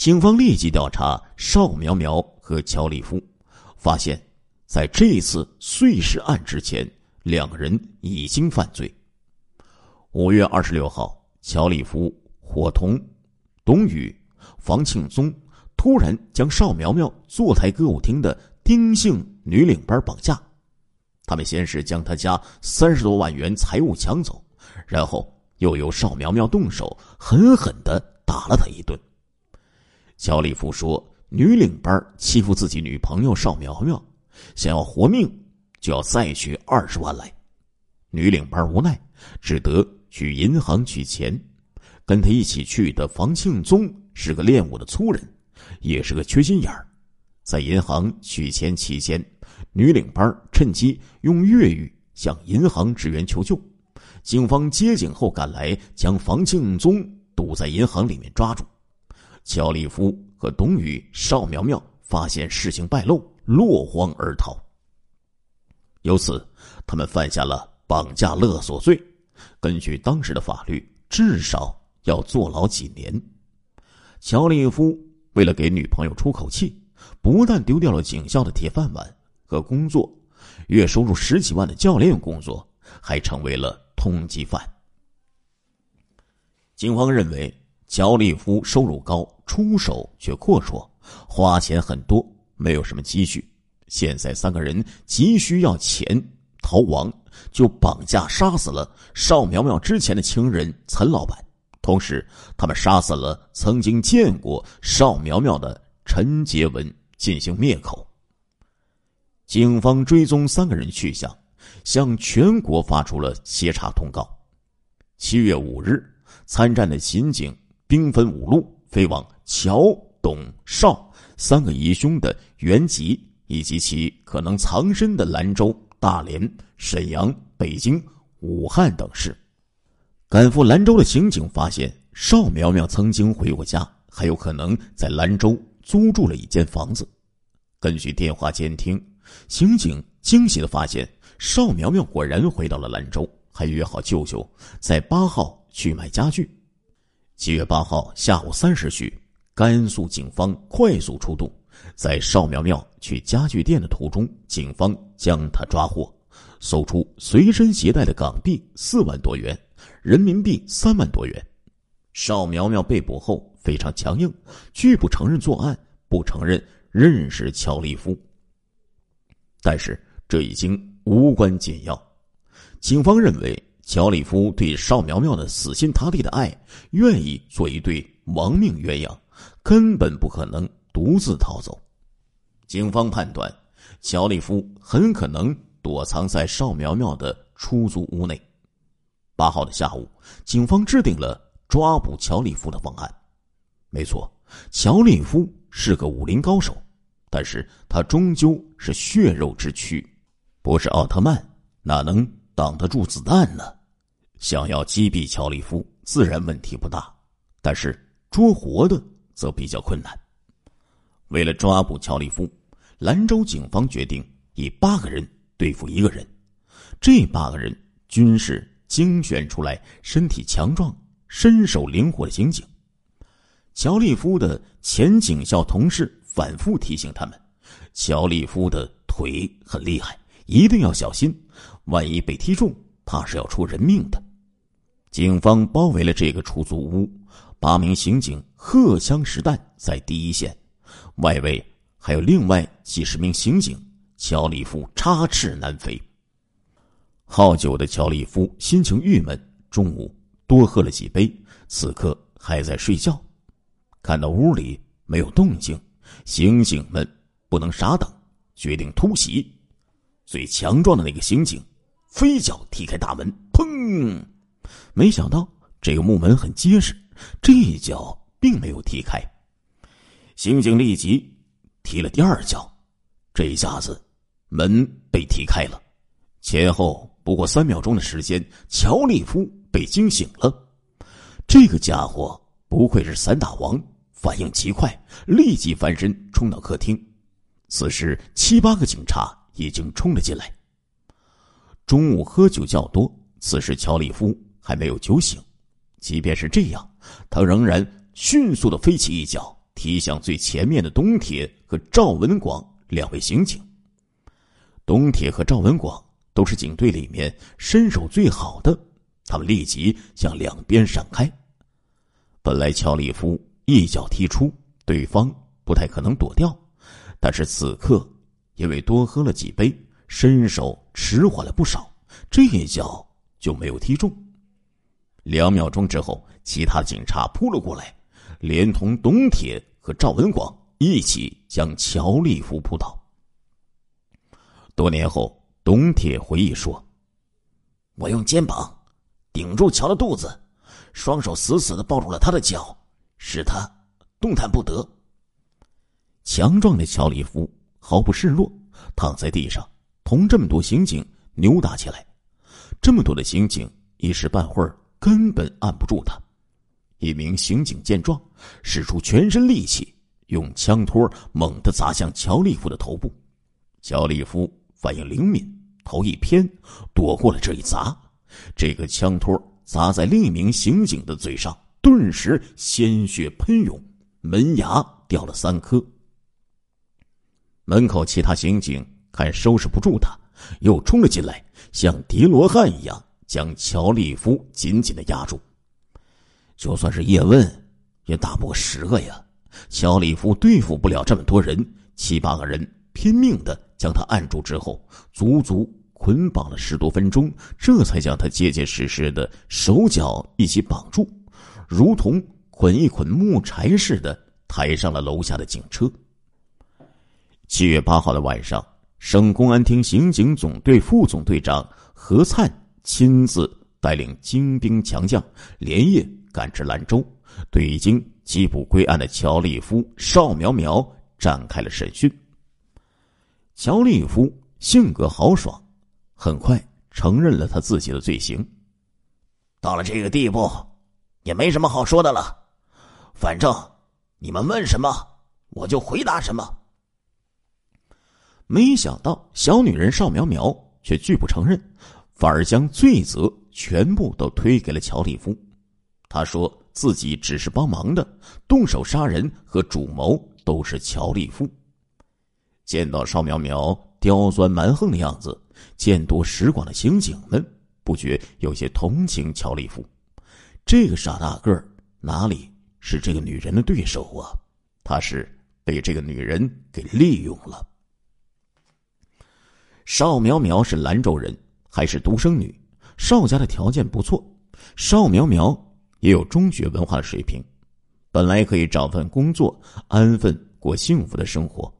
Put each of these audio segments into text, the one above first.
警方立即调查邵苗苗和乔立夫，发现，在这次碎尸案之前，两人已经犯罪。五月二十六号，乔立夫、伙同董宇、房庆宗突然将邵苗苗坐台歌舞厅的丁姓女领班绑架。他们先是将他家三十多万元财物抢走，然后又由邵苗苗动手，狠狠的打了他一顿。乔立夫说：“女领班欺负自己女朋友邵苗苗，想要活命就要再取二十万来。”女领班无奈，只得去银行取钱。跟他一起去的房庆宗是个练武的粗人，也是个缺心眼儿，在银行取钱期间。女领班趁机用粤语向银行职员求救，警方接警后赶来，将房庆宗堵在银行里面抓住。乔立夫和董宇、邵苗苗发现事情败露，落荒而逃。由此，他们犯下了绑架勒索罪，根据当时的法律，至少要坐牢几年。乔立夫为了给女朋友出口气，不但丢掉了警校的铁饭碗。和工作，月收入十几万的教练工作，还成为了通缉犯。警方认为乔立夫收入高，出手却阔绰，花钱很多，没有什么积蓄。现在三个人急需要钱逃亡，就绑架杀死了邵苗苗之前的情人陈老板，同时他们杀死了曾经见过邵苗苗的陈杰文，进行灭口。警方追踪三个人去向，向全国发出了协查通告。七月五日，参战的刑警兵分五路，飞往乔、董、邵三个疑凶的原籍以及其可能藏身的兰州、大连、沈阳、北京、武汉等市。赶赴兰州的刑警发现，邵苗苗曾经回过家，还有可能在兰州租住了一间房子。根据电话监听。刑警惊喜的发现，邵苗苗果然回到了兰州，还约好舅舅在八号去买家具。七月八号下午三时许，甘肃警方快速出动，在邵苗苗去家具店的途中，警方将他抓获，搜出随身携带的港币四万多元，人民币三万多元。邵苗苗被捕后非常强硬，拒不承认作案，不承认认识乔立夫。但是这已经无关紧要。警方认为，乔立夫对邵苗苗的死心塌地的爱，愿意做一对亡命鸳鸯，根本不可能独自逃走。警方判断，乔立夫很可能躲藏在邵苗苗的出租屋内。八号的下午，警方制定了抓捕乔立夫的方案。没错，乔立夫是个武林高手。但是他终究是血肉之躯，不是奥特曼，哪能挡得住子弹呢？想要击毙乔立夫，自然问题不大，但是捉活的则比较困难。为了抓捕乔立夫，兰州警方决定以八个人对付一个人。这八个人均是精选出来、身体强壮、身手灵活的刑警。乔立夫的前警校同事。反复提醒他们，乔立夫的腿很厉害，一定要小心，万一被踢中，怕是要出人命的。警方包围了这个出租屋，八名刑警荷枪实弹在第一线，外围还有另外几十名刑警。乔利夫插翅难飞。好酒的乔利夫心情郁闷，中午多喝了几杯，此刻还在睡觉，看到屋里没有动静。刑警们不能傻等，决定突袭。最强壮的那个刑警飞脚踢开大门，砰！没想到这个木门很结实，这一脚并没有踢开。刑警立即踢了第二脚，这一下子门被踢开了。前后不过三秒钟的时间，乔利夫被惊醒了。这个家伙不愧是散打王。反应极快，立即翻身冲到客厅。此时七八个警察已经冲了进来。中午喝酒较多，此时乔利夫还没有酒醒。即便是这样，他仍然迅速的飞起一脚，踢向最前面的东铁和赵文广两位刑警。东铁和赵文广都是警队里面身手最好的，他们立即向两边闪开。本来乔利夫一脚踢出，对方不太可能躲掉，但是此刻因为多喝了几杯，身手迟缓了不少，这一脚就没有踢中。两秒钟之后，其他警察扑了过来，连同董铁和赵文广一起将乔立夫扑倒。多年后，董铁回忆说：“我用肩膀顶住乔的肚子，双手死死的抱住了他的脚，使他动弹不得。”强壮的乔立夫毫不示弱，躺在地上，同这么多刑警扭打起来。这么多的刑警一时半会儿。根本按不住他。一名刑警见状，使出全身力气，用枪托猛地砸向乔利夫的头部。乔利夫反应灵敏，头一偏，躲过了这一砸。这个枪托砸在另一名刑警的嘴上，顿时鲜血喷涌，门牙掉了三颗。门口其他刑警看收拾不住他，又冲了进来，像叠罗汉一样。将乔立夫紧紧的压住，就算是叶问，也打不过十个呀。乔立夫对付不了这么多人，七八个人拼命的将他按住之后，足足捆绑了十多分钟，这才将他结结实实的手脚一起绑住，如同捆一捆木柴似的，抬上了楼下的警车。七月八号的晚上，省公安厅刑警总队副总队长何灿。亲自带领精兵强将，连夜赶至兰州，对已经缉捕归案的乔立夫、邵苗苗展开了审讯。乔立夫性格豪爽，很快承认了他自己的罪行。到了这个地步，也没什么好说的了。反正你们问什么，我就回答什么。没想到小女人邵苗苗却拒不承认。反而将罪责全部都推给了乔立夫，他说自己只是帮忙的，动手杀人和主谋都是乔立夫。见到邵苗苗刁钻蛮横的样子，见多识广的刑警们不觉有些同情乔立夫。这个傻大个儿哪里是这个女人的对手啊？他是被这个女人给利用了。邵苗苗是兰州人。还是独生女，邵家的条件不错，邵苗苗也有中学文化的水平，本来可以找份工作，安分过幸福的生活。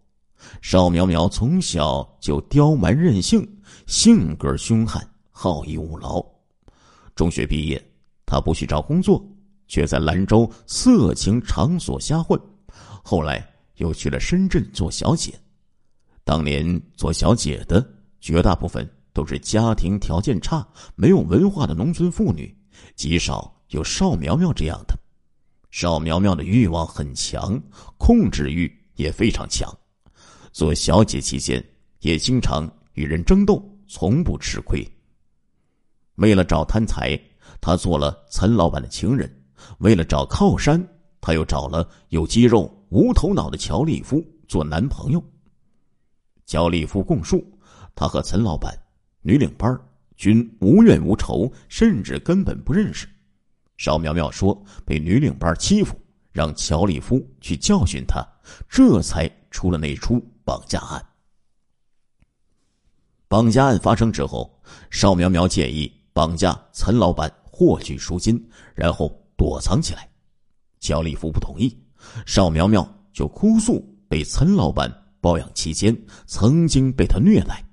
邵苗苗从小就刁蛮任性，性格凶悍，好逸恶劳。中学毕业，她不去找工作，却在兰州色情场所瞎混，后来又去了深圳做小姐。当年做小姐的绝大部分。都是家庭条件差、没有文化的农村妇女，极少有邵苗苗这样的。邵苗苗的欲望很强，控制欲也非常强。做小姐期间，也经常与人争斗，从不吃亏。为了找贪财，他做了陈老板的情人；为了找靠山，他又找了有肌肉无头脑的乔立夫做男朋友。乔立夫供述，他和陈老板。女领班均无怨无仇，甚至根本不认识。邵苗苗说被女领班欺负，让乔立夫去教训他，这才出了那出绑架案。绑架案发生之后，邵苗苗建议绑架陈老板，获取赎金，然后躲藏起来。乔立夫不同意，邵苗苗就哭诉被陈老板包养期间，曾经被他虐待。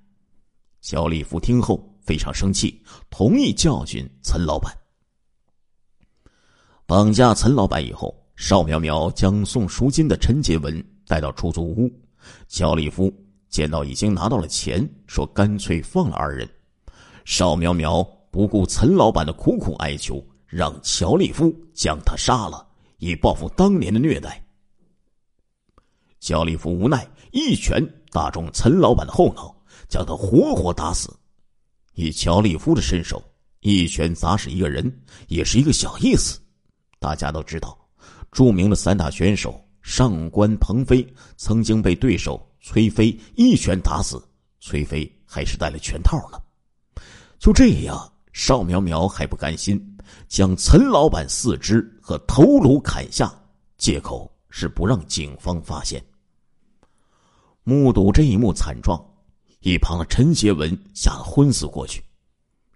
乔立夫听后非常生气，同意教训陈老板。绑架陈老板以后，邵苗苗将送赎金的陈杰文带到出租屋。乔立夫见到已经拿到了钱，说干脆放了二人。邵苗苗不顾陈老板的苦苦哀求，让乔立夫将他杀了，以报复当年的虐待。乔立夫无奈，一拳打中陈老板的后脑。将他活活打死。以乔立夫的身手，一拳砸死一个人也是一个小意思。大家都知道，著名的散打选手上官鹏飞曾经被对手崔飞一拳打死，崔飞还是戴了拳套呢。就这样，邵苗苗还不甘心，将陈老板四肢和头颅砍下，借口是不让警方发现。目睹这一幕惨状，一旁的陈杰文吓得昏死过去。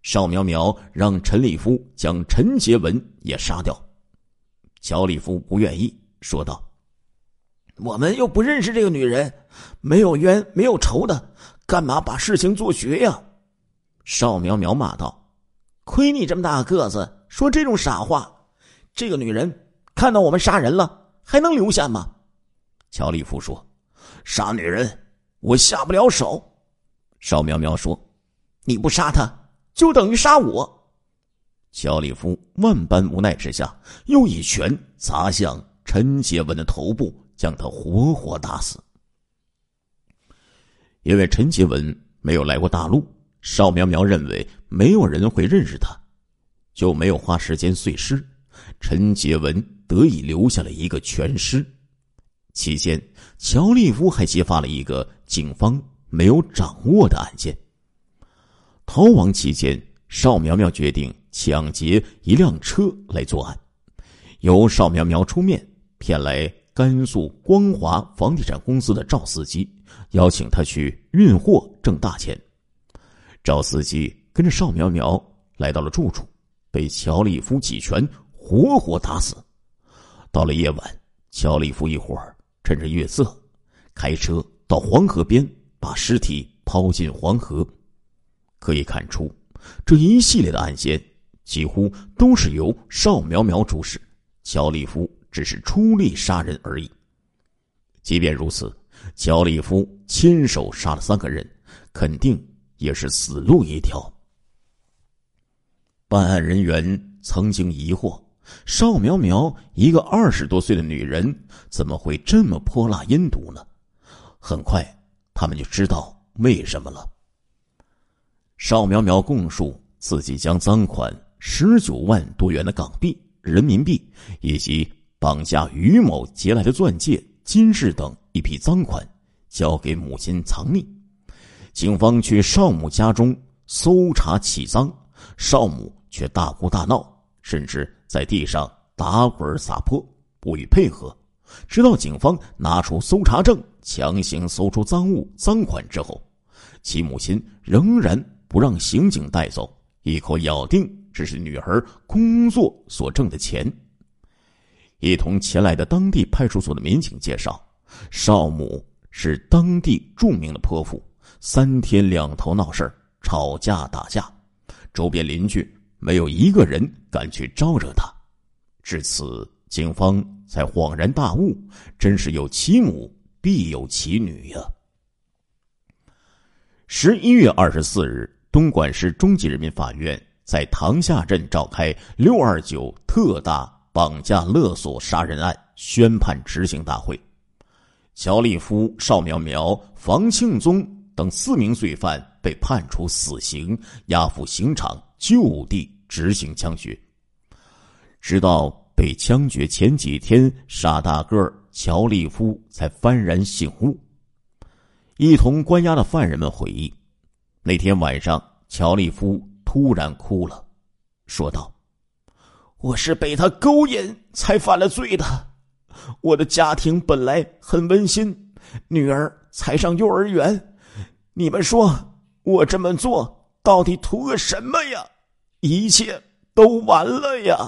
邵苗苗让陈立夫将陈杰文也杀掉，乔立夫不愿意，说道。我们又不认识这个女人，没有冤没有仇的，干嘛把事情做绝呀？邵苗苗骂道：“亏你这么大个子，说这种傻话！这个女人看到我们杀人了，还能留下吗？”乔立夫说：“杀女人，我下不了手。”邵苗苗说：“你不杀他，就等于杀我。”乔立夫万般无奈之下，又一拳砸向陈杰文的头部。将他活活打死。因为陈杰文没有来过大陆，邵苗苗认为没有人会认识他，就没有花时间碎尸。陈杰文得以留下了一个全尸。期间，乔立夫还揭发了一个警方没有掌握的案件。逃亡期间，邵苗苗决定抢劫一辆车来作案，由邵苗苗出面骗来。甘肃光华房地产公司的赵司机邀请他去运货挣大钱，赵司机跟着邵苗苗来到了住处，被乔立夫几拳活活打死。到了夜晚，乔立夫一伙儿趁着月色，开车到黄河边把尸体抛进黄河。可以看出，这一系列的案件几乎都是由邵苗苗主使，乔立夫。只是出力杀人而已。即便如此，乔立夫亲手杀了三个人，肯定也是死路一条。办案人员曾经疑惑：邵苗苗一个二十多岁的女人，怎么会这么泼辣阴毒呢？很快，他们就知道为什么了。邵苗苗供述，自己将赃款十九万多元的港币、人民币以及。绑架于某劫来的钻戒、金饰等一批赃款，交给母亲藏匿。警方去邵母家中搜查起赃，邵母却大哭大闹，甚至在地上打滚撒泼，不予配合。直到警方拿出搜查证，强行搜出赃物、赃款之后，其母亲仍然不让刑警带走，一口咬定这是女儿工作所挣的钱。一同前来的当地派出所的民警介绍，少母是当地著名的泼妇，三天两头闹事吵架打架，周边邻居没有一个人敢去招惹她。至此，警方才恍然大悟：真是有其母必有其女呀！十一月二十四日，东莞市中级人民法院在塘下镇召开“六二九”特大。绑架勒索杀人案宣判执行大会，乔立夫、邵苗苗、房庆宗等四名罪犯被判处死刑，押赴刑场就地执行枪决。直到被枪决前几天，傻大个乔利夫才幡然醒悟。一同关押的犯人们回忆，那天晚上，乔利夫突然哭了，说道。我是被他勾引才犯了罪的。我的家庭本来很温馨，女儿才上幼儿园。你们说我这么做到底图个什么呀？一切都完了呀！